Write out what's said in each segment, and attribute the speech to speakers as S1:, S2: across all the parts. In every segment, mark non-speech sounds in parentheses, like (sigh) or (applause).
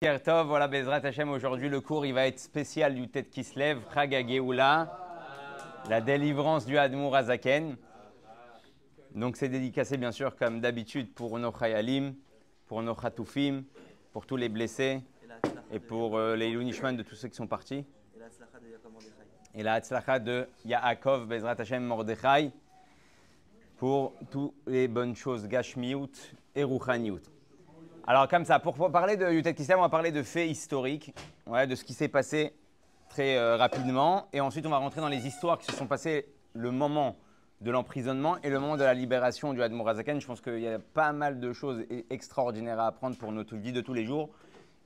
S1: Tov, voilà Bezrat Hashem, aujourd'hui le cours il va être spécial du Tête qui se lève, la délivrance du Admour Azaken. Donc c'est dédicacé bien sûr comme d'habitude pour nos Chayalim, pour nos pour tous les blessés et pour euh, les Lunishman de tous ceux qui sont partis. Et la Hatzlacha de Yaakov Bezrat Hashem Mordechai pour toutes les bonnes choses Gashmiut et Ruchaniut. Alors, comme ça, pour parler de Kislev, on va parler de faits historiques, de ce qui s'est passé très euh, rapidement. Et ensuite, on va rentrer dans les histoires qui se sont passées le moment de l'emprisonnement et le moment de la libération du Admorazaken. Je pense qu'il y a pas mal de choses e-, extraordinaires à apprendre pour notre vie de tous les jours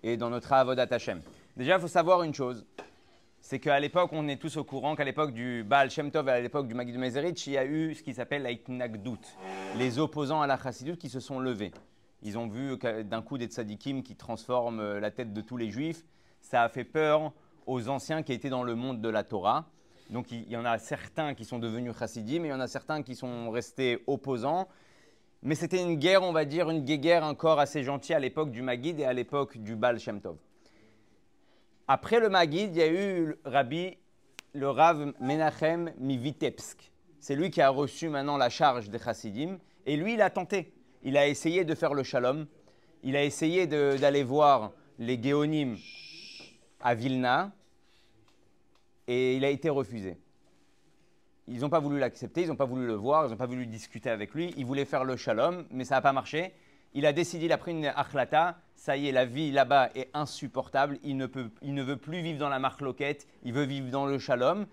S1: et dans notre Avodat Hashem. Déjà, il faut savoir une chose c'est qu'à l'époque, on est tous au courant qu'à l'époque du Baal Shem Tov et à l'époque du Magid Mezerich, il y a eu ce qui s'appelle la les opposants à la Chassidut qui se sont levés. Ils ont vu d'un coup des tzadikim qui transforment euh, la tête de tous les juifs. Ça a fait peur aux anciens qui étaient dans le monde de la Torah. Donc il y en a certains qui sont devenus chassidim et il y en a certains qui sont restés opposants. Mais c'était une guerre, on va dire, une guerre encore assez gentille à l'époque du Magid et à l'époque du Baal Shem Tov. Après le Magid, il y a eu le Rabbi, le Rav Menachem Mivitebsk. C'est lui qui a reçu maintenant la charge des chassidim et lui, il a tenté il a essayé de faire le shalom, il a essayé d'aller voir les Géonim à Vilna, et il a été refusé. Ils n'ont pas voulu l'accepter, ils n'ont pas voulu le voir, ils n'ont pas voulu discuter avec lui. Il voulait faire le shalom, mais ça n'a pas marché. Il a décidé, il a pris une achlata, ça y est, la vie là-bas est insupportable, il ne, peut, il ne veut plus vivre dans la marloquette, il veut vivre dans le shalom.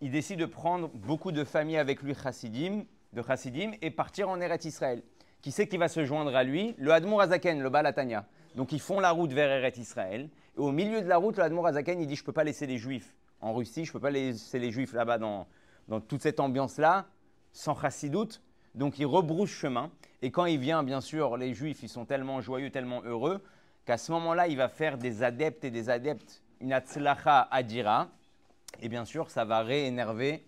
S1: Il décide de prendre beaucoup de familles avec lui chassidim, de chassidim et partir en Eretz Israël. Qui c'est qui va se joindre à lui? Le Admour Azaken, le Balatania. Donc ils font la route vers Eret Israël. Et au milieu de la route, le Admour Azaken, il dit Je ne peux pas laisser les Juifs en Russie, je ne peux pas laisser les Juifs là-bas dans, dans toute cette ambiance-là, sans chassidoute. Donc il rebrousse chemin. Et quand il vient, bien sûr, les Juifs, ils sont tellement joyeux, tellement heureux, qu'à ce moment-là, il va faire des adeptes et des adeptes, une atzlacha adira. Et bien sûr, ça va réénerver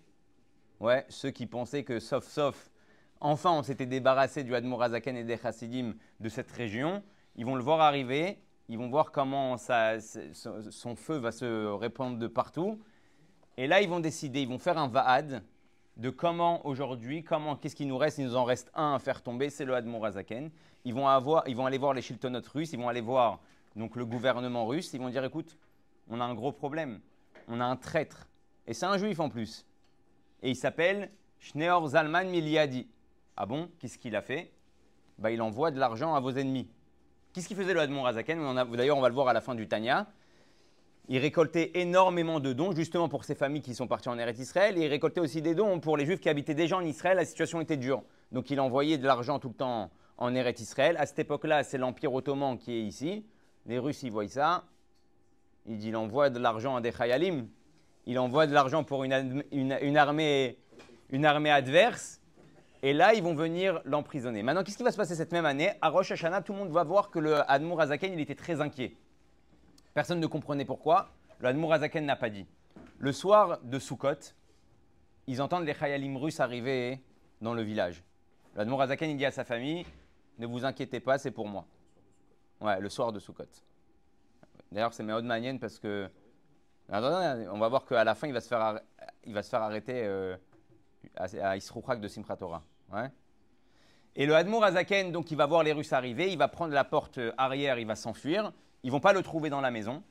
S1: ouais, ceux qui pensaient que, sauf, sauf, Enfin, on s'était débarrassé du Admorazaken et des Chassidim de cette région. Ils vont le voir arriver, ils vont voir comment son feu va se répandre de partout. Et là, ils vont décider, ils vont faire un Va'ad de comment aujourd'hui, comment, qu'est-ce qui nous reste Il nous en reste un à faire tomber, c'est le Admorazaken. Ils vont, avoir, ils vont aller voir les Shiltonotes russes, ils vont aller voir donc, le gouvernement russe, ils vont dire écoute, on a un gros problème, on a un traître. Et c'est un juif en plus. Et il s'appelle Schneor Zalman Miliadi. Ah bon Qu'est-ce qu'il a fait? Bah, Il envoie de l'argent à vos ennemis. Qu'est-ce qu'il faisait le Admon Razaken? D'ailleurs, on va le voir à la fin du Tanya. Il récoltait énormément de dons, justement pour ces familles qui sont parties en Eretz Israël, et il récoltait aussi des dons pour les Juifs qui habitaient déjà en Israël. La situation était dure. Donc il envoyait de l'argent tout le temps en Eretz Israël. À cette époque-là, c'est l'Empire ottoman qui est ici. Les Russes, ils voient ça. Il dit il envoie de l'argent à des Chayalim. Il envoie de l'argent pour une armée adverse. Et là, ils vont venir l'emprisonner. Maintenant, qu'est-ce qui va se passer cette même année? À Rosh Hashanah, tout le monde va voir que le Admour Azaken, il était très inquiet. Personne ne comprenait pourquoi. Le Admour Azaken n'a pas dit. Le soir de Sukkot, ils entendent les Chayalim russes arriver dans le village. Le Admour Azaken, il dit à sa famille Ne vous inquiétez pas, c'est pour moi. Ouais, le soir de Sukkot. D'ailleurs, c'est Meod Manien parce que. On va voir qu'à la fin, il va se faire, il va se faire arrêter euh, à Isrouchak de Simchat. Et le Hadmour Azaken, donc, il va voir les Russes arriver, il va prendre la porte arrière, il va s'enfuir. Ils vont pas le trouver dans la maison.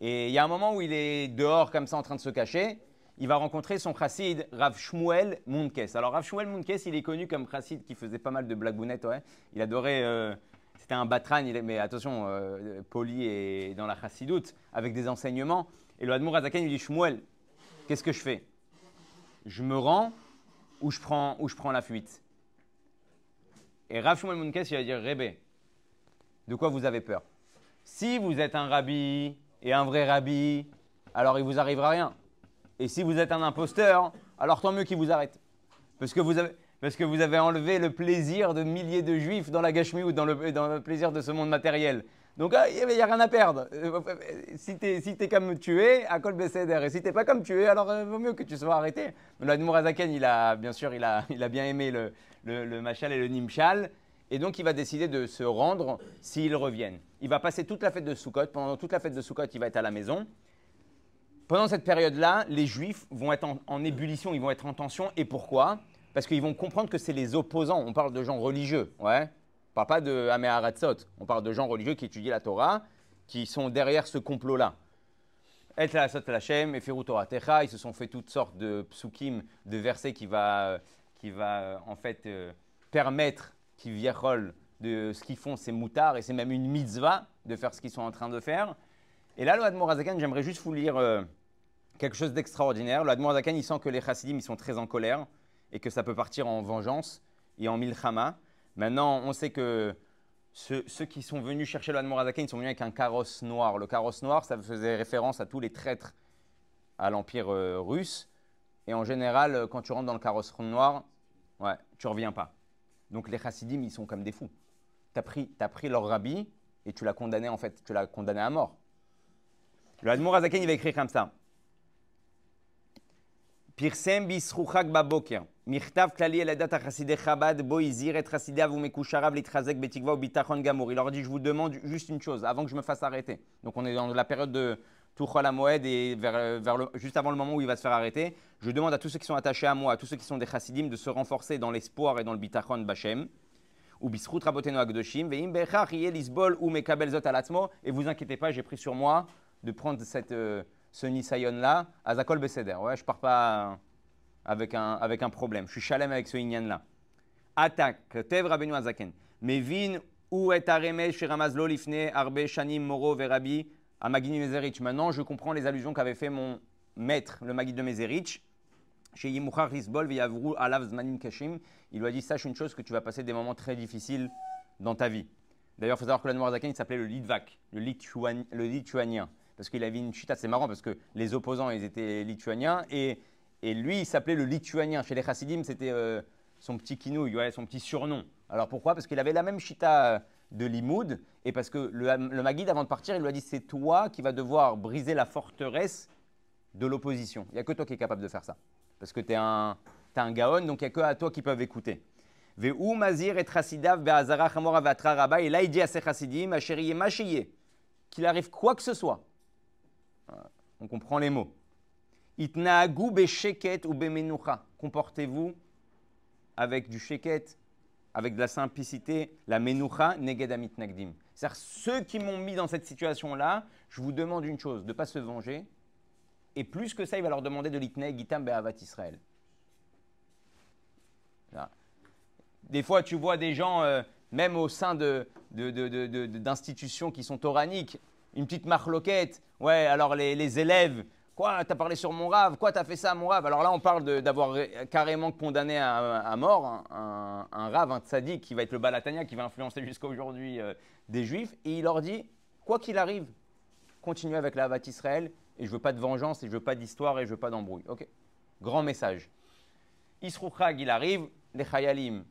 S1: Et il y a un moment où il est dehors, comme ça, en train de se cacher. Il va rencontrer son chassid, Rav Shmuel Munkes. Alors, Rav Shmuel Munkes, il est connu comme chassid qui faisait pas mal de blagounettes. Ouais. Il adorait. Euh, c'était un batran, mais attention, euh, poli et dans la chassidoute, avec des enseignements. Et le Hadmour Azaken, il dit Shmuel, qu'est-ce que je fais? Je me rends ou je prends, je prends la fuite. Et Rav Shmuel il va dire Rébé, de quoi vous avez peur? Si vous êtes un rabbi et un vrai rabbi, alors il vous arrivera rien. Et si vous êtes un imposteur, alors tant mieux qu'il vous arrête. Parce que vous avez, parce que vous avez enlevé le plaisir de milliers de juifs dans la gashmi ou dans le, dans le plaisir de ce monde matériel. Donc ah, il n'y a rien à perdre. Euh, si tu es, si comme tu es, à Kol Besséder. Et si tu pas comme tu es, alors euh, vaut mieux que tu sois arrêté. L'Admour Azaken, il a, bien sûr, il a, bien aimé le, Machal et le Nimshal. Et donc il va décider de se rendre s'ils reviennent. il va passer toute la fête de Sukkot. Pendant toute la fête de Sukkot, il va être à la maison. Pendant cette période-là, les Juifs vont être en, ébullition, ils vont être en tension. Et pourquoi? Parce qu'ils vont comprendre que c'est les opposants. On parle de gens religieux, ouais. On parle pas de Ameharatzot. On parle de gens religieux qui étudient la Torah, qui sont derrière ce complot-là. Et Ils se sont fait toutes sortes de psukim, de versets qui va, qui va en fait euh, permettre qu'ils viennent de ce qu'ils font, c'est moutard et c'est même une mitzvah de faire ce qu'ils sont en train de faire. Et là, le Admorazakan, j'aimerais juste vous lire euh, quelque chose d'extraordinaire. Le Admorazakan, il sent que les chassidim, ils sont très en colère et que ça peut partir en vengeance et en milchama. Maintenant, on sait que ceux, qui sont venus chercher le Admorazakan, ils sont venus avec un carrosse noir. Le carrosse noir, ça faisait référence à tous les traîtres à l'Empire euh, russe. Et en général, quand tu rentres dans le carrosse noir, ouais, tu reviens pas. Donc les chassidim, ils sont comme des fous tu as pris, as pris leur rabbi et tu l'as condamné en fait, tu l'as condamné à mort. Le Admour Azaken, il va écrire comme ça. Pirsem. Il leur dit, je vous demande juste une chose, avant que je me fasse arrêter. Donc on est dans la période de Tuchol Moed et vers, juste avant le moment où il va se faire arrêter. Je demande à tous ceux qui sont attachés à moi, à tous ceux qui sont des chassidim, de se renforcer dans l'espoir et dans le bitachon bachem ou raboteno agdoshim, veim lisbol ou mekabel zot Et vous inquiétez pas, j'ai pris sur moi de prendre cette, euh, ce nisayon-là à Zakol Beseder. Ouais, je pars pas avec un, avec un problème. Je suis chalem avec ce inyan-là. Attaque, tev rabenu azaken. Mevin ou et aremesh shiramazlo lifne arbe shanim moro verabi amagini mezerich. Maintenant, je comprends les allusions qu'avait fait mon maître, le Magid de Mezerich. Chez Yimuchar Risbol, Viyavru Alav Zmanim Kashim il lui a dit Sache une chose, que tu vas passer des moments très difficiles dans ta vie. D'ailleurs, il faut savoir que l'Admorazakan, il s'appelait le Litvak, le, lituanien. Parce qu'il avait une chita, c'est marrant parce que les opposants, ils étaient lituaniens. Et, et lui, il s'appelait le lituanien. Chez les chassidim, c'était euh, son petit kinouille, son petit surnom. Alors pourquoi? Parce qu'il avait la même chita de Limoud. Et parce que le, le Maguide, avant de partir, il lui a dit C'est toi qui vas devoir briser la forteresse de l'opposition. Il n'y a que toi qui es capable de faire ça. Parce que tu es un, un gaon, donc il n'y a que à toi qui peuvent écouter. Ve'u mazir et chassidav be'azara chamora ve'atra rabba. Et là, il dit à ses chassidim, qu'il arrive quoi que ce soit. On comprend les mots. Itnaagu be'sheket ou be'menucha. Comportez-vous avec du sheket, avec de la simplicité, la menucha negedamit nagdim. C'est-à-dire, ceux qui m'ont mis dans cette situation-là, je vous demande une chose, de ne pas se venger. Et plus que ça, il va leur demander de l'itne gitam be'avat Israël. Des fois, tu vois des gens, euh, même au sein d'institutions de, qui sont toraniques, une petite marloquette. Ouais, alors les, élèves, quoi, t'as parlé sur mon rave, quoi, t'as fait ça à mon rave? Alors là, on parle d'avoir carrément condamné à, mort un, rave, un tzaddik qui va être le balatania, qui va influencer jusqu'à aujourd'hui euh, des juifs. Et il leur dit, quoi qu'il arrive, continuez avec la Havat Israël, et je veux pas de vengeance, et je veux pas d'histoire, et je veux pas d'embrouille. Ok Grand message. Isrouchag, il arrive, les Chayalim,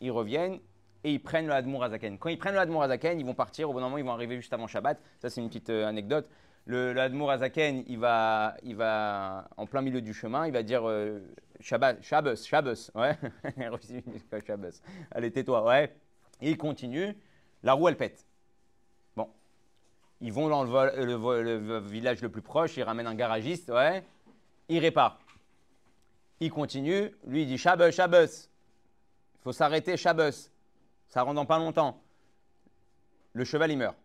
S1: ils reviennent et ils prennent le Hadmour Azaken. Quand ils prennent le Hadmour Azaken, ils vont partir. Au bon moment, ils vont arriver juste avant Shabbat. Ça, c'est une petite euh, anecdote. Le, le Hadmour Azaken, il va, il va en plein milieu du chemin, il va dire euh, Shabbat, Shabbos, Shabbos, ouais. (laughs) Shabbos. Allez, tais-toi, ouais. Il continue. La roue, elle pète. Bon. Ils vont dans le, le village le plus proche, ils ramènent un garagiste, ouais. Il répare. Il continue. Lui, il dit Shabbos, Shabbos. Il faut s'arrêter Shabbos. Ça rend dans pas longtemps. Le cheval, il meurt.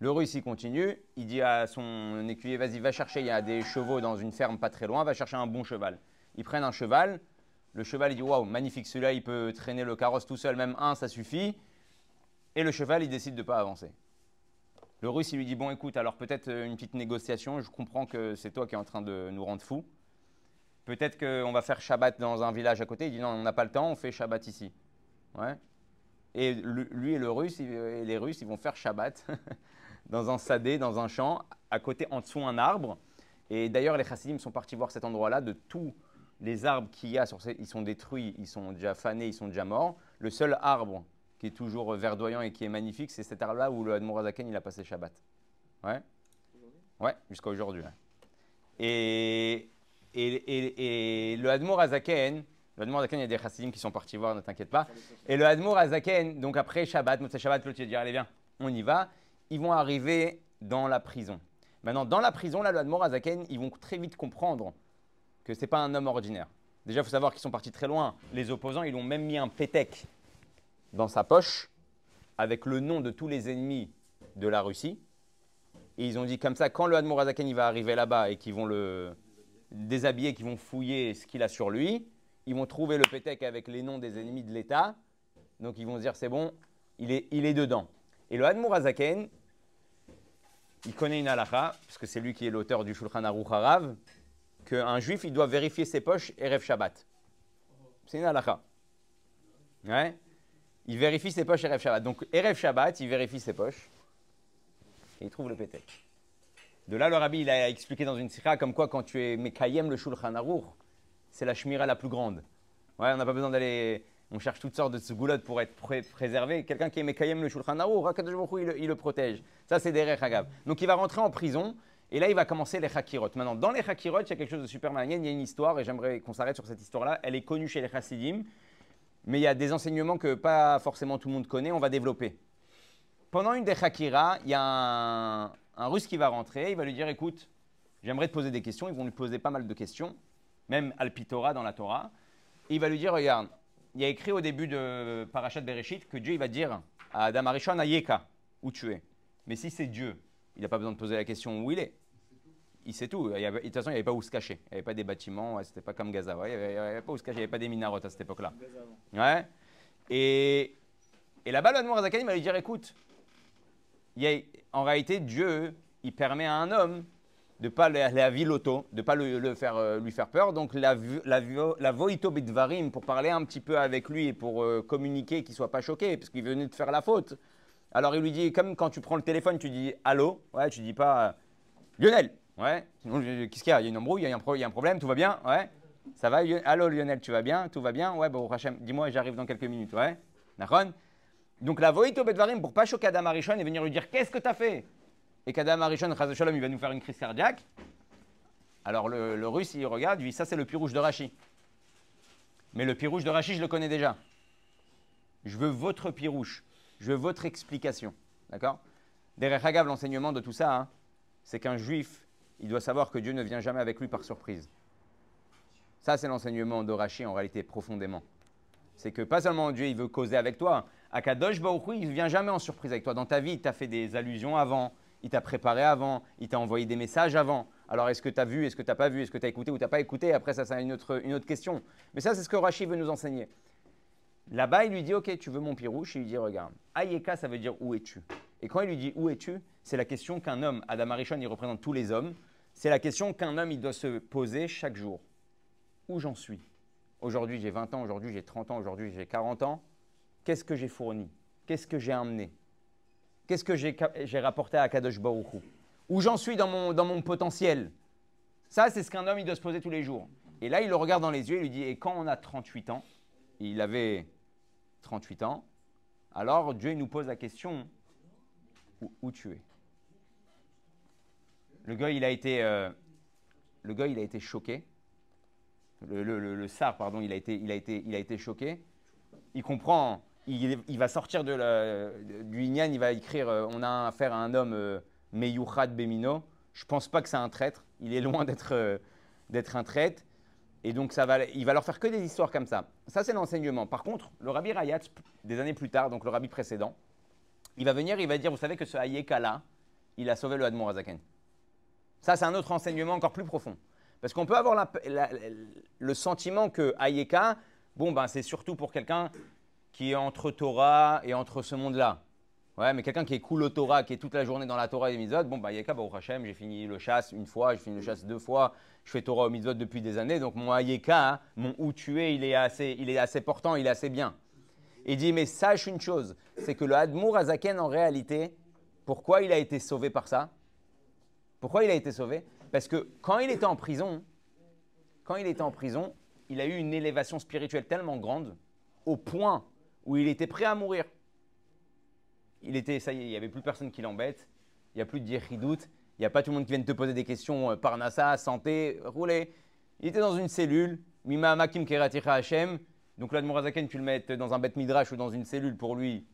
S1: Le russe, il continue. Il dit à son écuyer, vas-y, va chercher, il y a des chevaux dans une ferme pas très loin, va chercher un bon cheval. Ils prennent un cheval. Le cheval, il dit, waouh, magnifique, celui-là, il peut traîner le carrosse tout seul, même un, ça suffit. Et le cheval, il décide de ne pas avancer. Le russe, il lui dit, bon, écoute, alors peut-être une petite négociation, je comprends que c'est toi qui es en train de nous rendre fous. Peut-être qu'on va faire Shabbat dans un village à côté. Il dit non, on n'a pas le temps, on fait Shabbat ici. Ouais. Et lui et le Russe, et les Russes, ils vont faire Shabbat (laughs) dans un sadé, dans un champ, à côté, en dessous un arbre. Et d'ailleurs, les chassidim sont partis voir cet endroit-là. De tous les arbres qu'il y a, sur ils sont détruits, ils sont déjà fanés, ils sont déjà morts. Le seul arbre qui est toujours verdoyant et qui est magnifique, c'est cet arbre-là où le Admorazaken, il a passé Shabbat. Ouais. Ouais, jusqu'à aujourd'hui. Et et, le Hadmour Azaken, Le Admour Azaken, il y a des chassidim qui sont partis voir, ne t'inquiète pas. Et le Admour Azaken, donc après Shabbat, Motzei Shabbat, l'autre il dit allez viens, on y va. Ils vont arriver dans la prison. Maintenant, dans la prison, là, le Admour Azaken, ils vont très vite comprendre que ce n'est pas un homme ordinaire. Déjà, il faut savoir qu'ils sont partis très loin. Les opposants, ils ont même mis un pétec dans sa poche avec le nom de tous les ennemis de la Russie. Et ils ont dit comme ça, quand le Admour Azaken il va arriver là-bas et qu'ils vont le déshabiller, qu'ils vont fouiller ce qu'il a sur lui, ils vont trouver le pétec avec les noms des ennemis de l'État. Donc ils vont se dire c'est bon, il est, il est dedans. Et le Admour Azaken, il connaît une halakha, parce que c'est lui qui est l'auteur du Shulchan Aruch Harav, qu'un juif, il doit vérifier ses poches Erev Shabbat. C'est une halakha. Il vérifie ses poches Erev Shabbat. Donc Erev Shabbat, il vérifie ses poches et il trouve le pétec. De là, le rabbi, il a expliqué dans une sikha comme quoi quand tu es Mekayem le Shulchan Aruch, c'est la shmira la plus grande. Ouais, on n'a pas besoin d'aller on cherche toutes sortes de segoulottes pour être préservé. Quelqu'un qui est Mekayem le Shulchan il, il le protège. Ça, c'est des Hagav. Donc il va rentrer en prison et là, il va commencer les Hakirot. Maintenant, dans les Hakirot, il y a quelque chose de super malin. Il y a une histoire et j'aimerais qu'on s'arrête sur cette histoire-là. Elle est connue chez les Chassidim, mais il y a des enseignements que pas forcément tout le monde connaît. On va développer. Pendant une des Hakira, il y a un, un Russe qui va rentrer. Il va lui dire Écoute, j'aimerais te poser des questions. Ils vont lui poser pas mal de questions, même Alpitora dans la Torah. Et il va lui dire Regarde, il y a écrit au début de Parashat Bereshit que Dieu va dire à Adam Arishon Ayeka, où tu es. Mais si c'est Dieu, il n'a pas besoin de poser la question où il est. Il sait tout. de toute façon, il n'y avait pas où se cacher. Il n'y avait pas des bâtiments, c'était pas comme Gaza. il n'y avait, pas où se cacher, il n'y avait pas des minarotes à cette époque-là. Ouais. Et, et là-bas, le Zakan, il va lui dire écoute, en réalité, Dieu, il permet à un homme de ne pas à l'auto, de ne pas le, faire, euh, lui faire peur. Donc la, la, la voito pour parler un petit peu avec lui et pour euh, communiquer, qu'il ne soit pas choqué, parce qu'il venait de faire la faute. Alors il lui dit, comme quand tu prends le téléphone, tu dis allô, ouais, tu dis pas euh, Lionel, ouais, qu'est-ce qu'il y a? Il y a une embrouille, il y a un, il y a un problème, tout va bien, ouais, ça va, allô Lionel, tu vas bien, tout va bien, ouais, bon, Hachem, dis-moi, j'arrive dans quelques minutes, ouais, Donc la voito bitvarim, pour pas choquer Adam Arishon et venir lui dire, qu'est-ce que tu as fait? Et qu'Adam Arishon, il va nous faire une crise cardiaque. Alors le, russe, il regarde, il dit Ça, c'est le rouge de Rachi. Mais le rouge de Rachi, je le connais déjà. Je veux votre rouge. Je veux votre explication. D'accord? Derrière Hagav, l'enseignement de tout ça, hein, c'est qu'un juif, il doit savoir que Dieu ne vient jamais avec lui par surprise. Ça, c'est l'enseignement de Rachi en réalité, profondément. C'est que pas seulement Dieu, il veut causer avec toi. Akadosh Baruch il ne vient jamais en surprise avec toi. Dans ta vie, il t'a fait des allusions avant, il t'a préparé avant, il t'a envoyé des messages avant. Alors est-ce que tu as vu, est-ce que tu n'as pas vu, est-ce que tu as écouté ou tu n'as pas écouté? Après, ça, c'est une autre, une autre question. Mais ça, c'est ce que Rachid veut nous enseigner. Là-bas, il lui dit, OK, tu veux mon pirouche Il lui dit, regarde, Ayeka, ça veut dire où es-tu? Et quand il lui dit où es-tu, c'est la question qu'un homme, Adam Arishon, il représente tous les hommes, c'est la question qu'un homme, il doit se poser chaque jour. Où j'en suis? Aujourd'hui, j'ai 20 ans, aujourd'hui, j'ai 30 ans, aujourd'hui, j'ai 40 ans. Qu'est-ce que j'ai fourni? Qu'est-ce que j'ai amené Qu'est-ce que j'ai rapporté à Kadosh Baruch Où j'en suis dans mon, potentiel? Ça, c'est ce qu'un homme il doit se poser tous les jours. Et là, il le regarde dans les yeux et lui dit Et quand on a 38 ans, il avait 38 ans, alors Dieu nous pose la question Où, tu es? Le gars, il a été, euh, choqué. Le, le, le, sar, pardon, il a, été, il, a été, il a été choqué. Il comprend il, va sortir de du Inyan, il va écrire euh, On a affaire à un homme euh, Bemino. Je ne pense pas que c'est un traître. Il est loin d'être euh, d'être un traître. Et donc, ça va, il va leur faire que des histoires comme ça. Ça, c'est l'enseignement. Par contre, le rabbi Rayat, des années plus tard, donc le rabbi précédent, il va venir, il va dire Vous savez que ce Hayeka-là, il a sauvé le Hadmon Azaken. Ça, c'est un autre enseignement encore plus profond. Parce qu'on peut avoir le sentiment que Hayeka, bon, ben, c'est surtout pour quelqu'un qui est entre Torah et entre ce monde-là. Ouais, mais quelqu'un qui cool au Torah, qui est toute la journée dans la Torah et les mitzvot, bon, bah, Yeka, Baruch Hashem, j'ai fini le chasse une fois, j'ai fini le chasse deux fois, je fais Torah au mitzvot depuis des années, donc mon Ayeka, hein, mon où tu es, il est, assez, il est assez portant, il est assez bien. Il dit, mais sache une chose, c'est que le Hadmour Azaken, en réalité, pourquoi il a été sauvé par ça? Pourquoi il a été sauvé? Parce que quand il était en prison, quand il était en prison, il a eu une élévation spirituelle tellement grande, au point où il était prêt à mourir. Il était, ça y est, il n'y avait plus personne qui l'embête, il n'y a plus de doute, il n'y a pas tout le monde qui vient te poser des questions euh, par NASA, santé, rouler. Il était dans une cellule, Mima Makim Keraticha Hashem. Donc l'Admorazaken, tu le mets dans un bête midrash ou dans une cellule pour lui.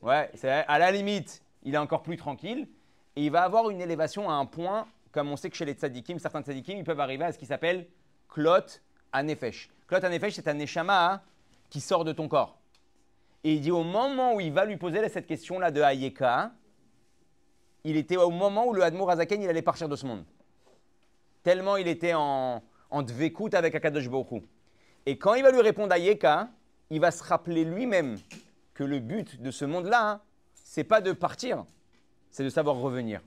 S1: Ouais, c'est à la limite, il est encore plus tranquille. Et il va avoir une élévation à un point, comme on sait que chez les tzadikim, certains tzadikim, ils peuvent arriver à ce qui s'appelle klot anefesh. Klot anefesh, c'est un neshama qui sort de ton corps. Et il dit au moment où il va lui poser cette question-là de Hayeka, il était au moment où le Hadmour Azaken, il allait partir de ce monde. Tellement il était en, en dvekout avec Akadosh Baruch Et quand il va lui répondre Hayeka, il va se rappeler lui-même que le but de ce monde-là, hein, c'est pas de partir, c'est de savoir revenir.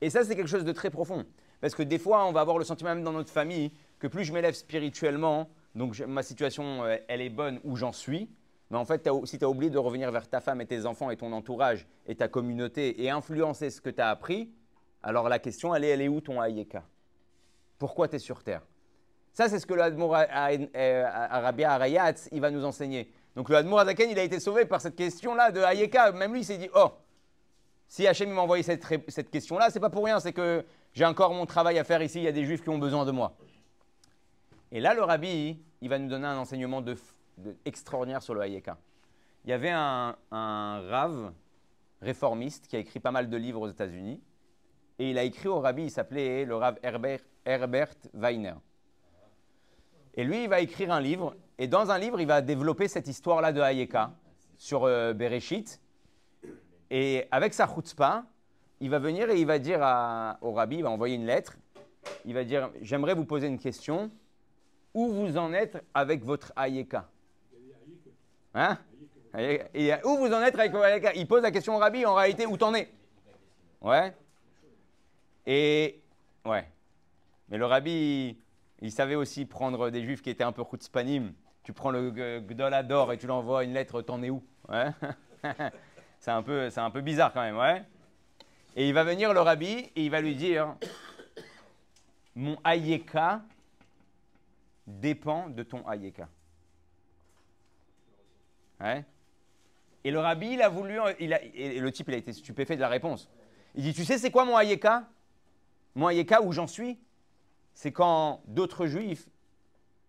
S1: Et ça, c'est quelque chose de très profond. Parce que des fois, on va avoir le sentiment même dans notre famille que plus je m'élève spirituellement, donc ma situation, euh, elle est bonne où j'en suis, mais en fait, si tu as oublié de revenir vers ta femme et tes enfants et ton entourage et ta communauté et influencer ce que tu as appris, alors la question, elle est, où ton Hayeka? Pourquoi tu es sur Terre? Ça, c'est ce que le Arabia Arayat, il va nous enseigner. Donc le Hadmour Azaken, il a été sauvé par cette question-là de Hayeka. Même lui, il s'est dit, oh, si Hachem m'a envoyé cette, cette question-là, c'est pas pour rien, c'est que j'ai encore mon travail à faire ici, il y a des juifs qui ont besoin de moi. Et là, le rabbi, il va nous donner un enseignement de extraordinaire sur le Hayeka. Il y avait un, un rave réformiste qui a écrit pas mal de livres aux États-Unis. Et il a écrit au rabbi, il s'appelait le rave Herbert, Herbert Weiner. Et lui, il va écrire un livre. Et dans un livre, il va développer cette histoire-là de Hayeka sur euh, Bereshit. Et avec sa chutzpah, il va venir et il va dire au rabbi, il va envoyer une lettre. Il va dire J'aimerais vous poser une question. Où vous en êtes avec votre Hayeka Hein où vous en êtes avec Il pose la question au rabbi, en réalité, où t'en es? Ouais. Et, ouais. Mais le rabbi, il savait aussi prendre des juifs qui étaient un peu chutzpanim. Tu prends le Gdolador et tu l'envoies une lettre, t'en es où? Ouais. (laughs) c'est un, peu, un peu bizarre quand même, ouais. Et il va venir le rabbi et il va lui dire Mon Ayeka dépend de ton Ayeka. Et le rabbi, il a voulu. Il a, et le type, il a été stupéfait de la réponse. Il dit Tu sais, c'est quoi mon Hayeka? Mon Hayeka, où j'en suis C'est quand d'autres juifs,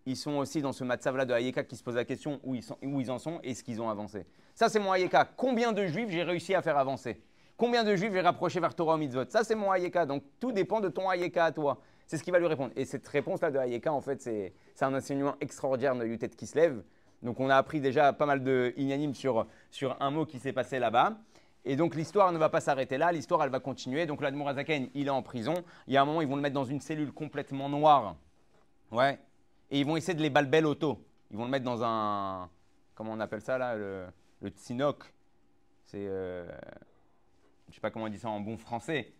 S1: ils sont aussi dans ce matzav-là de Hayeka qui se posent la question où ils, sont, où ils en sont et ce qu'ils ont avancé. Ça, c'est mon Hayeka. Combien de juifs j'ai réussi à faire avancer? Combien de juifs j'ai rapproché vers Torah mitzvot? Ça, c'est mon Hayeka. Donc, tout dépend de ton Hayeka à toi. C'est ce qui va lui répondre. Et cette réponse-là de Hayeka, en fait, c'est un enseignement extraordinaire de Yutet Kislev. Donc on a appris déjà pas mal de ignanimes sur, sur un mot qui s'est passé là-bas. Et donc l'histoire ne va pas s'arrêter là, l'histoire elle va continuer. Donc l'Admorazaken, il est en prison. Il y a un moment, ils vont le mettre dans une cellule complètement noire. Ouais. Et ils vont essayer de les balbel auto. Ils vont le mettre dans un. Comment on appelle ça là Le, le tsinok. C'est. Euh, je ne sais pas comment on dit ça en bon français.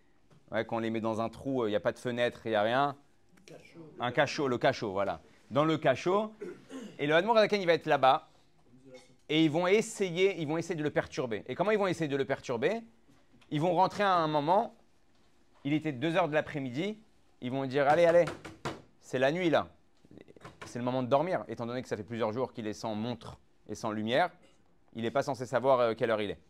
S1: Ouais, quand on les met dans un trou, il n'y a pas de fenêtre, il n'y a rien. Un cachot, le cachot, voilà. Dans le cachot, et le Hadmour il va être là-bas. Et ils vont, essayer, ils vont essayer de le perturber. Et comment ils vont essayer de le perturber? Ils vont rentrer à un moment, il était 2 heures de l'après-midi, ils vont dire Allez, allez, c'est la nuit là. C'est le moment de dormir, étant donné que ça fait plusieurs jours qu'il est sans montre et sans lumière. Il n'est pas censé savoir euh, quelle heure il est.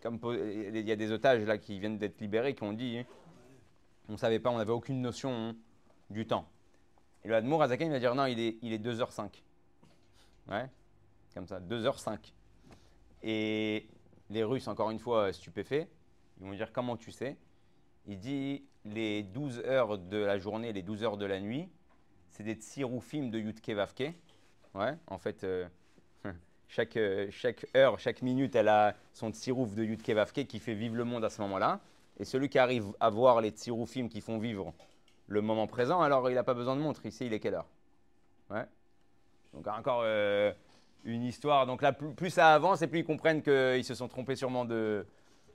S1: Comme il y a des otages là qui viennent d'être libérés qui ont dit hein, on ne savait pas, on n'avait aucune notion hein, du temps. Et le Hadmour Azaken va dire non, il est, il est 2h05. Ouais, comme ça, 2h05. Et les Russes, encore une fois, stupéfaits, ils vont dire comment tu sais? Il dit les 12 heures de la journée, les 12 heures de la nuit, c'est des tsiroufim de Yutke Vavke. Ouais, en fait, euh, (laughs) chaque, chaque heure, chaque minute, elle a son tsirouf de Yutke Vavke qui fait vivre le monde à ce moment-là. Et celui qui arrive à voir les tsiroufim qui font vivre le moment présent, alors il n'a pas besoin de montre. Ici, il est quelle heure Ouais. Donc encore euh, une histoire. Donc là, plus, ça avance et plus ils comprennent qu'ils se sont trompés sûrement de,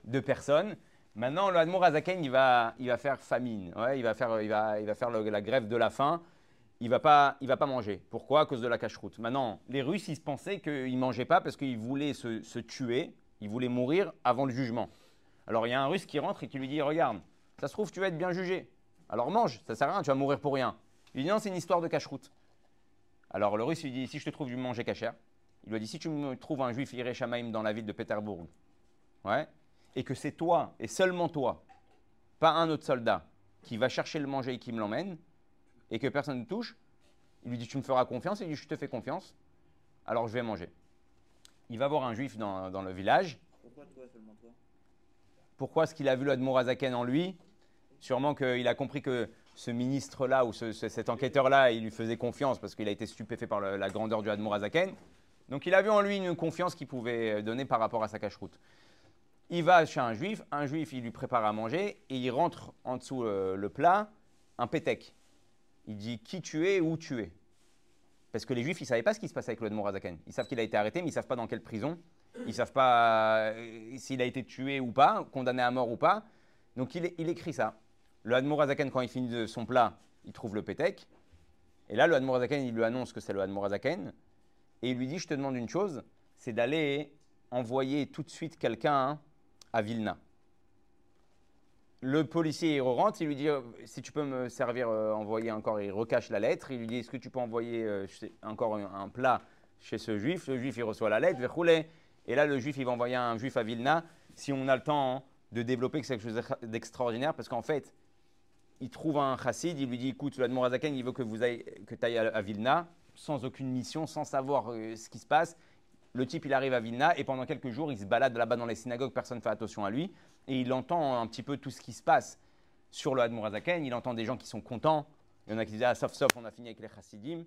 S1: de personnes. Maintenant, le Hadmour Azaken, il va, il va faire famine. Ouais, il va faire, il va, il va faire la grève de la faim. Il va, pas, il va pas manger. Pourquoi? À cause de la cache-route. Maintenant, les Russes, ils se pensaient qu'ils mangeaient pas parce qu'ils voulaient se, se, tuer. Ils voulaient mourir avant le jugement. Alors, il y a un Russe qui rentre et qui lui dit Regarde, ça se trouve, tu vas être bien jugé. Alors mange, ça sert à rien, tu vas mourir pour rien. Il dit non, c'est une histoire de cache-route. Alors le russe lui dit si je te trouve du manger cachère, il lui dit si tu me trouves un juif Shamaim dans la ville de Pétersbourg, ouais, et que c'est toi et seulement toi, pas un autre soldat, qui va chercher le manger et qui me l'emmène, et que personne ne touche, Il lui dit Tu me feras confiance Il dit Je te fais confiance, alors je vais manger. Il va voir un juif dans, le village.
S2: Pourquoi toi seulement toi?
S1: Pourquoi? Est-ce qu'il a vu l'Admorazaken en lui Sûrement qu'il a compris que ce ministre-là ou cet enquêteur-là, il lui faisait confiance parce qu'il a été stupéfait par la grandeur du Admorazaken. Donc il a vu en lui une confiance qu'il pouvait donner par rapport à sa cache-route. Il va chez un juif, un juif, il lui prépare à manger et il rentre en dessous euh, le plat un pétec. Il dit qui tu es, où tu es? Parce que les juifs, ils ne savaient pas ce qui se passait avec le Morazaken. Ils savent qu'il a été arrêté, mais ils ne savent pas dans quelle prison. Ils ne savent pas euh, s'il a été tué ou pas, condamné à mort ou pas. Donc il, écrit ça. Le Admorazaken, quand il finit son plat, il trouve le pétec. Et là, le Admorazaken, il lui annonce que c'est le Admorazaken. Et il lui dit, je te demande une chose, c'est d'aller envoyer tout de suite quelqu'un à Vilna. Le policier il rentre, il lui dit euh, si tu peux me servir, euh, envoyer encore, il recache la lettre. Il lui dit est-ce que tu peux envoyer euh, encore un, plat chez ce juif? Le juif il reçoit la lettre, rouler. Et là le juif il va envoyer un juif à Vilna. Si on a le temps hein, de développer quelque chose d'extraordinaire, parce qu'en fait il trouve un chassid, il lui dit écoute, l'Admorazaken il veut que vous ailles, que ailles à, Vilna sans aucune mission, sans savoir ce qui se passe. Le type, il arrive à Vilna et pendant quelques jours, il se balade là-bas dans les synagogues, personne ne fait attention à lui. Et il entend un petit peu tout ce qui se passe sur le Hadmourazaken. Il entend des gens qui sont contents. Il y en a qui disent Ah, sauf, sauf, on a fini avec les chassidim.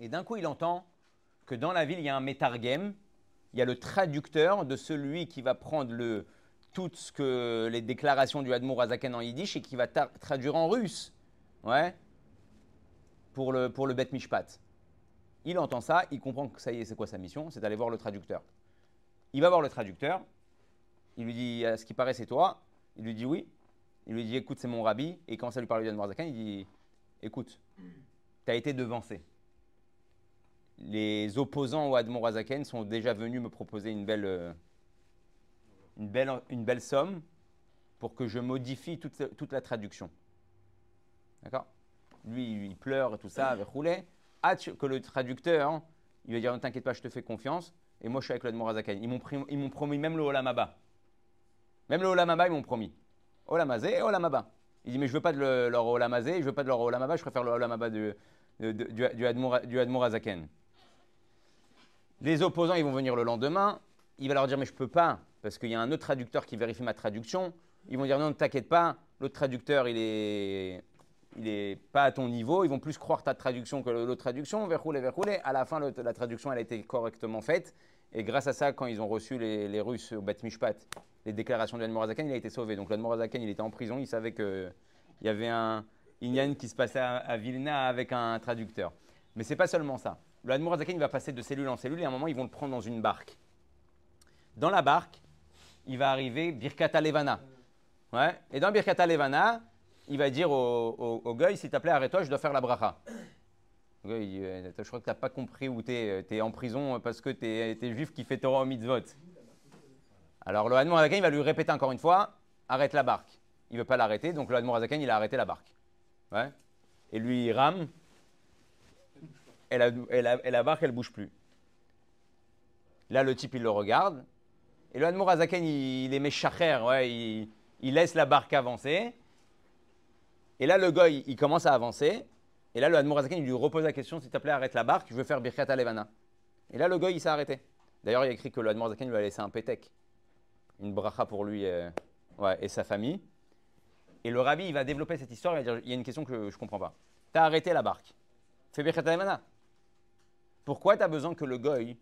S1: Et d'un coup, il entend que dans la ville, il y a un métargem. Il y a le traducteur de celui qui va prendre le, toutes ce que, les déclarations du Hadmourazaken en yiddish et qui va traduire en russe. Ouais. Pour le, pour le Bet Mishpat. Il entend ça, il comprend que ça y est, c'est quoi sa mission? C'est d'aller voir le traducteur. Il va voir le traducteur, il lui dit ce qui paraît, c'est toi. Il lui dit oui. Il lui dit écoute, c'est mon rabbi. Et quand ça lui parle de Marzakan, il dit écoute, tu as été devancé. Les opposants au Admorazaken sont déjà venus me proposer une belle, euh, une belle, une belle somme pour que je modifie toute, toute la traduction. D'accord? Lui, il pleure et tout ça, avec roulet que le traducteur, il va dire Ne t'inquiète pas, je te fais confiance. Et moi, je suis avec le Morazaken. Ils m'ont promis même le Olamaba. Même le Olamaba, ils m'ont promis. Olamazé et Olamaba. Il dit Mais je veux pas de leur Olamazé, je veux pas de leur Olamaba, je préfère le Olamaba du, du, du, Admorazaken. Les opposants, ils vont venir le lendemain. Il va leur dire Mais je peux pas, parce qu'il y a un autre traducteur qui vérifie ma traduction. Ils vont dire Non, ne t'inquiète pas, l'autre traducteur, il est il n'est pas à ton niveau, ils vont plus croire ta traduction que l'autre traduction, verrouler, verrouler. À la fin, la traduction, elle a été correctement faite. Et grâce à ça, quand ils ont reçu les, Russes au Bat Mishpat, les déclarations de Morazaken, il a été sauvé. Donc Morazaken, il était en prison, il savait qu'il y avait un Inyan qui se passait à, Vilna avec un traducteur. Mais c'est pas seulement ça. Le Morazaken, il va passer de cellule en cellule et à un moment, ils vont le prendre dans une barque. Dans la barque, il va arriver Birkata Levana. Ouais. Et dans Birkata Levana, il va dire au, au, au s'il t'appelait, arrête-toi, je dois faire la bracha. Dit, euh, je crois que tu n'as pas compris où tu es. Es en prison parce que tu es, juif qui fait Torah au mitzvot. Alors le Hadmon il va lui répéter encore une fois, arrête la barque. Il ne veut pas l'arrêter, donc le Hadmon il a arrêté la barque. Ouais. Et lui, il rame, et la, la, barque, elle bouge plus. Là, le type, il le regarde, et le Hadmon il, il est méchacher, ouais, il, laisse la barque avancer, et là, le goy, il commence à avancer. Et là, le Admorazaken, il lui repose la question s'il te plaît, arrête la barque, je veux faire Birkat Levana. Et là, le goy, il s'est arrêté. D'ailleurs, il a écrit que le Admorazaken lui a laissé un pétec, une bracha pour lui euh, et sa famille. Et le rabbi, il va développer cette histoire, il va dire il y a une question que je ne comprends pas. Tu as arrêté la barque. Fais Birkat Levana. Pourquoi tu as besoin que le goy,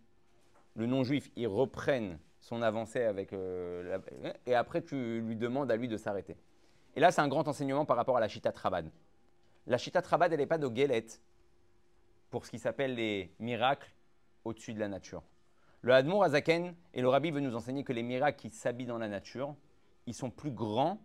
S1: le non-juif, il reprenne son avancée avec. Euh, et après, tu lui demandes à lui de s'arrêter et là, c'est un grand enseignement par rapport à la Chita Trabad. La Chita Trabad, elle n'est pas de Gelet pour ce qui s'appelle les miracles au-dessus de la nature. Le Hadmour Azaken et le Rabbi veut nous enseigner que les miracles qui s'habillent dans la nature, ils sont plus grands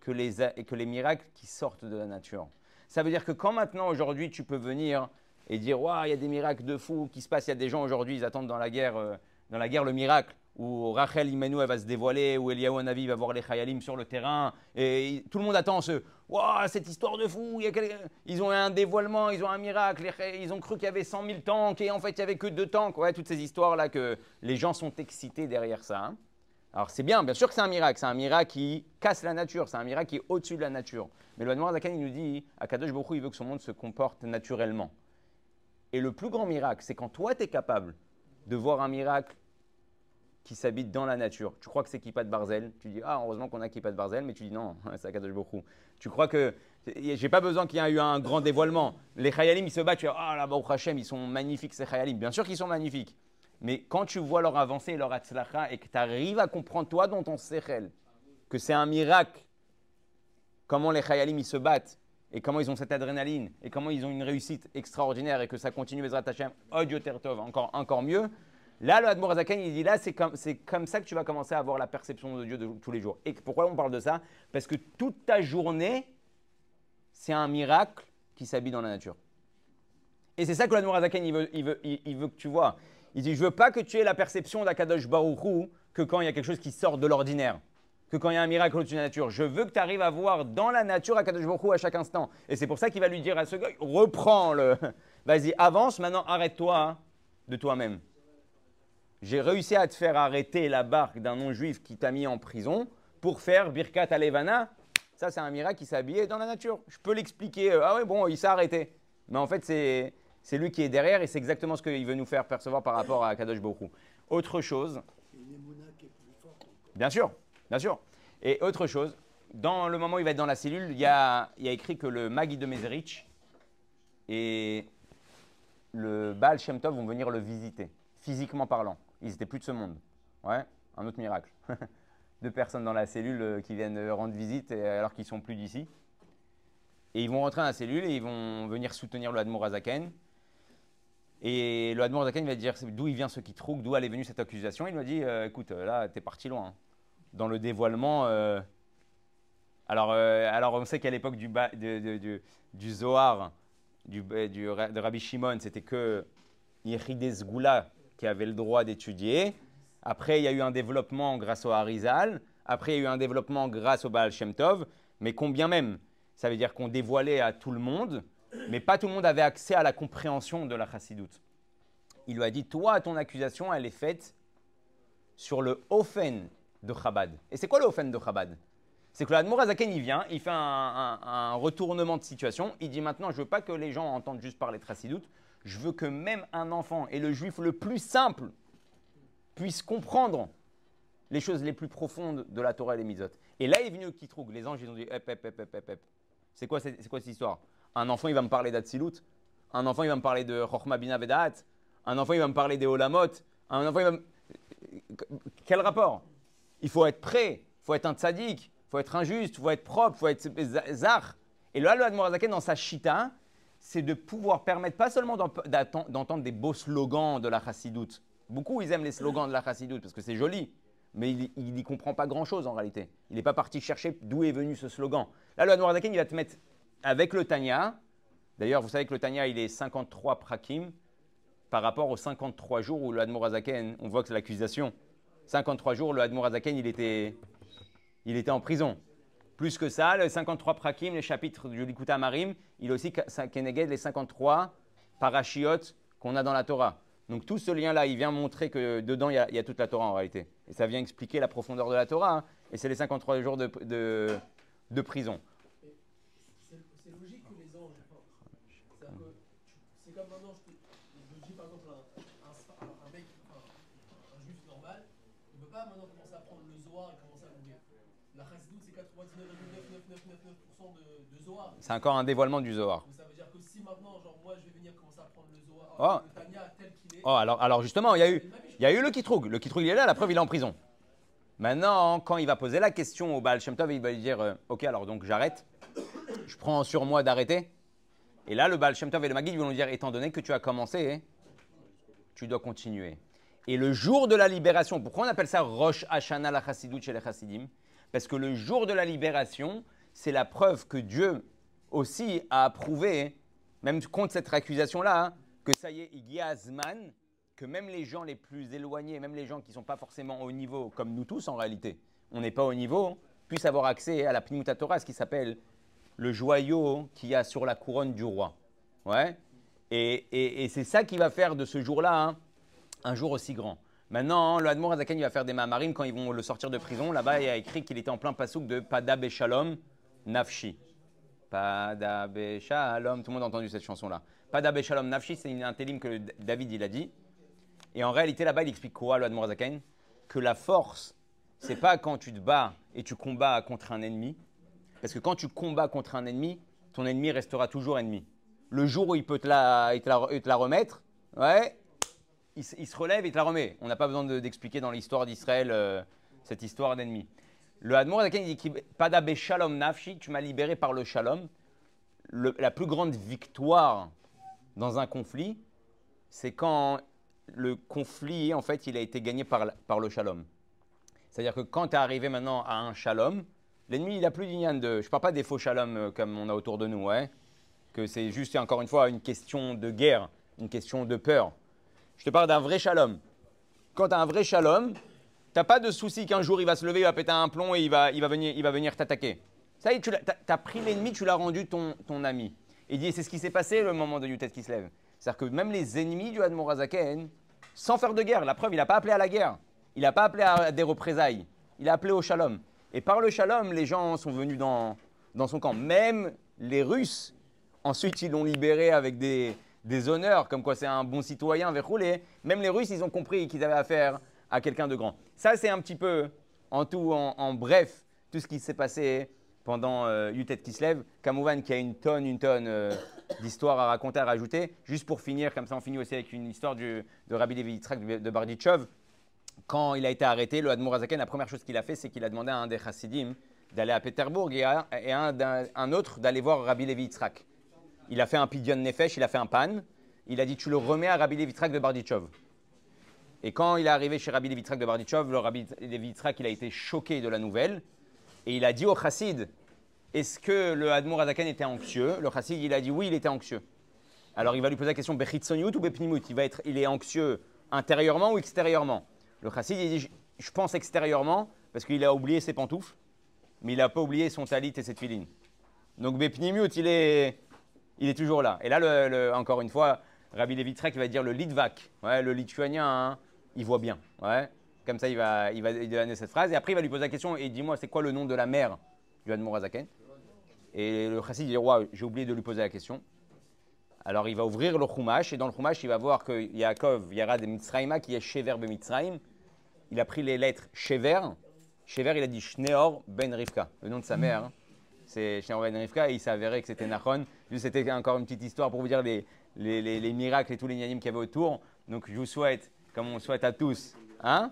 S1: que les, que les miracles qui sortent de la nature. Ça veut dire que quand maintenant, aujourd'hui, tu peux venir et dire, waouh, il y a des miracles de fou qui se passent, il y a des gens aujourd'hui, ils attendent dans la guerre, euh, dans la guerre le miracle où Rachel Imenu va se dévoiler, où Eliyahu Navi va voir les Chayalim sur le terrain, et tout le monde attend ce Waouh, cette histoire de fou, ils ont un dévoilement, ils ont un miracle, ils ont cru qu'il y avait 100 000 tanks, et en fait il n'y avait que deux tanks. Ouais, toutes ces histoires-là que les gens sont excités derrière ça. Hein. Alors c'est bien, bien sûr que c'est un miracle, c'est un miracle qui casse la nature, c'est un miracle qui est au-dessus de la nature. Mais le Zakan, il nous dit, Akadosh Baruch il veut que son monde se comporte naturellement. Et le plus grand miracle, c'est quand toi, tu es capable de voir un miracle qui s'habite dans la nature. Tu crois que c'est Kippa de Barzel? Tu dis, ah, heureusement qu'on a Kippa de Barzel, mais tu dis non, (laughs) c'est Akadosh beaucoup. Tu crois que. J'ai pas besoin qu'il y ait eu un grand dévoilement. Les Chayalim, ils se battent, tu dis, ah, là, Baruch Hashem, ils sont magnifiques, ces Chayalim. Bien sûr qu'ils sont magnifiques. Mais quand tu vois leur avancée et leur atzlacha et que tu arrives à comprendre, toi, dans ton sechel, que c'est un miracle, comment les Chayalim, ils se battent, et comment ils ont cette adrénaline, et comment ils ont une réussite extraordinaire, et que ça continue, Bezrat Hashem, Tertov, encore, encore mieux, Là, le Admor il dit là, c'est comme, comme ça que tu vas commencer à avoir la perception de Dieu tous les jours. Et pourquoi on parle de ça? Parce que toute ta journée, c'est un miracle qui s'habille dans la nature. Et c'est ça que l'Admor il veut, il, veut, il, veut que tu vois. Il dit Je veux pas que tu aies la perception d'Akadosh Baruchou que quand il y a quelque chose qui sort de l'ordinaire, que quand il y a un miracle au-dessus de la nature. Je veux que tu arrives à voir dans la nature Akadosh Baruchou à chaque instant. Et c'est pour ça qu'il va lui dire à ce gars Reprends le. (laughs) Vas-y, avance, maintenant arrête-toi de toi-même j'ai réussi à te faire arrêter la barque d'un non-juif qui t'a mis en prison pour faire Birkat Alevana. Ça, c'est un miracle qui habillé dans la nature. Je peux l'expliquer. Euh, ah oui, bon, il s'est arrêté. Mais en fait, c'est, lui qui est derrière et c'est exactement ce qu'il veut nous faire percevoir par rapport à Kadosh Boku. Autre chose. Bien sûr, bien sûr. Et autre chose, dans le moment où il va être dans la cellule, il y a, il y a écrit que le Magui de Mezerich et le Baal Shem Tov vont venir le visiter, physiquement parlant. Ils n'étaient plus de ce monde. Ouais, un autre miracle. (laughs) Deux personnes dans la cellule euh, qui viennent euh, rendre visite alors qu'ils sont plus d'ici. Et ils vont rentrer dans la cellule et ils vont venir soutenir le Admour Azaken. Et le Admour Azaken va dire d'où il vient ce qui trouve, d'où est venue cette accusation. Il lui a dit euh, écoute, là, tu es parti loin. Hein. Dans le dévoilement. alors, alors, on sait qu'à l'époque du, du, Zohar, du, de Rabbi Shimon, c'était que Yehides Goula, qui avait le droit d'étudier. Après, il y a eu un développement grâce au Harizal. Après, il y a eu un développement grâce au Baal Shem Tov. Mais combien même? Ça veut dire qu'on dévoilait à tout le monde, mais pas tout le monde avait accès à la compréhension de la chassidoute. Il lui a dit Toi, ton accusation, elle est faite sur le Ofen de Chabad. Et c'est quoi le Ofen de Chabad? C'est que l'Admour Azaken, il vient, il fait un, retournement de situation. Il dit maintenant, je ne veux pas que les gens entendent juste parler de chassidoute je veux que même un enfant et le juif le plus simple puisse comprendre les choses les plus profondes de la Torah et les Mitzvot. Et là est venu Kitroug. Les anges, ils ont dit hep, hep, hep, hep, hep. C'est quoi, c'est, quoi cette histoire? Un enfant, il va me parler d'Atsilut. Un enfant, il va me parler de Chochma Bina Vedat. Un enfant, il va me parler des Olamot. Un enfant, il va me... Quel rapport? Il faut être prêt. Il faut être un tzaddik. Il faut être injuste. Il faut être propre. Il faut être zar. Et là, le Admorazaken, dans sa chita, c'est de pouvoir permettre pas seulement d'entendre des beaux slogans de la chassidoute. Beaucoup, ils aiment les slogans de la chassidoute parce que c'est joli, mais il n'y comprend pas grand-chose en réalité. Il n'est pas parti chercher d'où est venu ce slogan. Là, le Zaken, il va te mettre avec le Tanya. D'ailleurs, vous savez que le Tanya, il est 53 prakim par rapport aux 53 jours où le Zaken, on voit que c'est l'accusation. 53 jours, le Zaken, il était, il était en prison. Plus que ça, le 53 prakim, le chapitre du Likuta Marim, il a aussi Keneged les 53 parachiotes qu'on a dans la Torah. Donc tout ce lien-là, il vient montrer que dedans, il y, a, toute la Torah en réalité. Et ça vient expliquer la profondeur de la Torah. Hein. Et c'est les 53 jours de, de prison.
S2: C'est logique que les anges. C'est comme maintenant, je, je dis par exemple un, un, un mec, un, juif normal, il ne peut pas maintenant commencer à prendre le Zohar et commencer à mourir. La Chassidut, c'est 99,9999% de, de Zohar.
S1: C'est encore un dévoilement du Zohar.
S2: ça veut dire que si maintenant, genre, moi, je vais venir commencer à prendre le Zohar,
S1: oh. le Tanya tel qu'il est. Oh, alors, alors justement, il y a eu, il y a eu le Kitroug. Le Kitroug, il est là, la preuve, il est en prison. Maintenant, quand il va poser la question au Baal Shem Tov, il va lui dire euh, Ok, alors donc j'arrête. Je prends sur moi d'arrêter. Et là, le Baal Shem Tov et le Magid vont lui dire Étant donné que tu as commencé, tu dois continuer. Et le jour de la libération, pourquoi on appelle ça Rosh Hashanah la Chassidut chez les Chassidim? Parce que le jour de la libération, c'est la preuve que Dieu aussi a approuvé, même contre cette accusation-là, hein, que ça y est, il y a Zman, que même les gens les plus éloignés, même les gens qui ne sont pas forcément au niveau, comme nous tous en réalité, on n'est pas au niveau, puissent avoir accès à la Pnimuta Torah, ce qui s'appelle le joyau qu'il y a sur la couronne du roi. Ouais. Et, c'est ça qui va faire de ce jour-là hein, un jour aussi grand. Maintenant, le Admor Azaken, il va faire des mamarim quand ils vont le sortir de prison. Là-bas, il a écrit qu'il était en plein pasouk de Pada Shalom Nafshi. Pada Shalom, tout le monde a entendu cette chanson-là. Pada Shalom Nafshi, c'est un télim que David il a dit. Et en réalité, là-bas, il explique quoi, le Admor Azaken Que la force, c'est pas quand tu te bats et tu combats contre un ennemi. Parce que quand tu combats contre un ennemi, ton ennemi restera toujours ennemi. Le jour où il peut te la, te la, remettre, ouais, il, se- relève et te la remet. On n'a pas besoin de- d'expliquer dans l'histoire d'Israël euh, cette histoire d'ennemi. Le Admor il dit qu'il- Pada Shalom Nafshi, tu m'as libéré par le Shalom. La plus grande victoire dans un conflit, c'est quand le conflit, en fait, il a été gagné par le shalom. C'est-à-dire que quand tu es arrivé maintenant à un shalom, l'ennemi, il n'a plus d'ignan de... Je ne parle pas des faux shalom euh, comme on a autour de nous, ouais, que c'est juste, encore une fois, une question de guerre, une question de peur. Je te parle d'un vrai shalom. Quand tu as un vrai shalom, tu n'as pas de souci qu'un jour il va se lever, il va péter un plomb et il va, il va venir, il va venir t'attaquer. Ça y est, tu as, pris l'ennemi, tu l'as rendu ton, ton ami. Et il dit, c'est ce qui s'est passé le moment de Yutet qui se lève. C'est-à-dire que même les ennemis du Admorazaken, sans faire de guerre, la preuve, il n'a pas appelé à la guerre. Il n'a pas appelé à des représailles. Il a appelé au shalom. Et par le shalom, les gens sont venus dans, dans son camp. Même les Russes, ensuite, ils l'ont libéré avec des, des honneurs, comme quoi c'est un bon citoyen, verroulé. Même les Russes, ils ont compris qu'ils avaient affaire à quelqu'un de grand. Ça, c'est un petit peu, en tout, en, bref, tout ce qui s'est passé pendant euh, Yutet Kislev. Kamouvan qui a une tonne, une tonne euh, (coughs) d'histoires à raconter, à rajouter. Juste pour finir, comme ça on finit aussi avec une histoire de Rabbi Levi Yitzhak de Barditchov. Quand il a été arrêté, le Admour Azaken, la première chose qu'il a fait, c'est qu'il a demandé à un des Chassidim d'aller à Pétersbourg et à un, autre d'aller voir Rabbi Levi Yitzhak. Il a fait un pidyon nefesh, il a fait un pan. Il a dit Tu le remets à Rabbi Levi Yitzhak de Barditchov. Et quand il est arrivé chez Rabbi Levi Yitzhak de Barditchov, le Rabbi Levi Yitzhak, il a été choqué de la nouvelle. Et il a dit au chassid Est-ce que le Admour Azaken était anxieux? Le chassid, il a dit Oui, il était anxieux. Alors il va lui poser la question Bechitsoniut ou Bepnimut il, va être, il est anxieux intérieurement ou extérieurement? Le chassid, il dit Je- pense extérieurement parce qu'il a oublié ses pantoufles, mais il n'a pas oublié son talit et ses filines. Donc Bepnimut, il est, il est toujours là. Et là, encore une fois, Rabbi Levitrek va dire le Litvak, ouais, le lituanien, hein, il voit bien. Ouais. Comme ça, il va, il va donner cette phrase. Et après, il va lui poser la question et dis-moi, c'est quoi le nom de la mère du Admorazaken Et le chassid dit Roi, j'ai oublié de lui poser la question. Alors, il va ouvrir le Chumash et dans le Chumash, il va voir que Yaakov, Yarad et Mitzrayma, qui est Shever ben Mitzrayim, il a pris les lettres Shever. Shever, il a dit Shneor ben Rivka, le nom de sa mère. hein. C'est Shneor ben Rivka et il s'est avéré que c'était. Juste, C'était encore une petite histoire pour vous dire les, les, les- les miracles et tous les nianim qu'il y avait autour. Donc, je vous souhaite, comme on souhaite à tous, hein?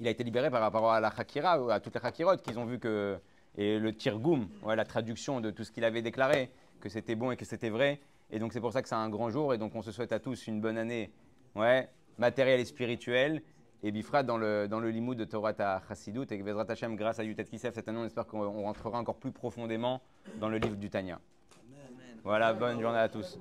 S1: Il a été libéré par rapport à la Hakira, ou à toutes les Hakirot qu'ils ont vu que. Et le Tirgoum, ouais, la traduction de tout ce qu'il avait déclaré, que c'était bon et que c'était vrai. Et donc c'est pour ça que c'est un grand jour. Et donc on se souhaite à tous une bonne année ouais, matérielle et spirituelle. Et Bifra dans le, dans le limoud de Torah à Chassidut. Et que Bezrat Hashem, grâce à Yutet Kisef, cette année, on espère qu'on on rentrera encore plus profondément dans le livre du Tanya. Voilà, bonne journée à tous.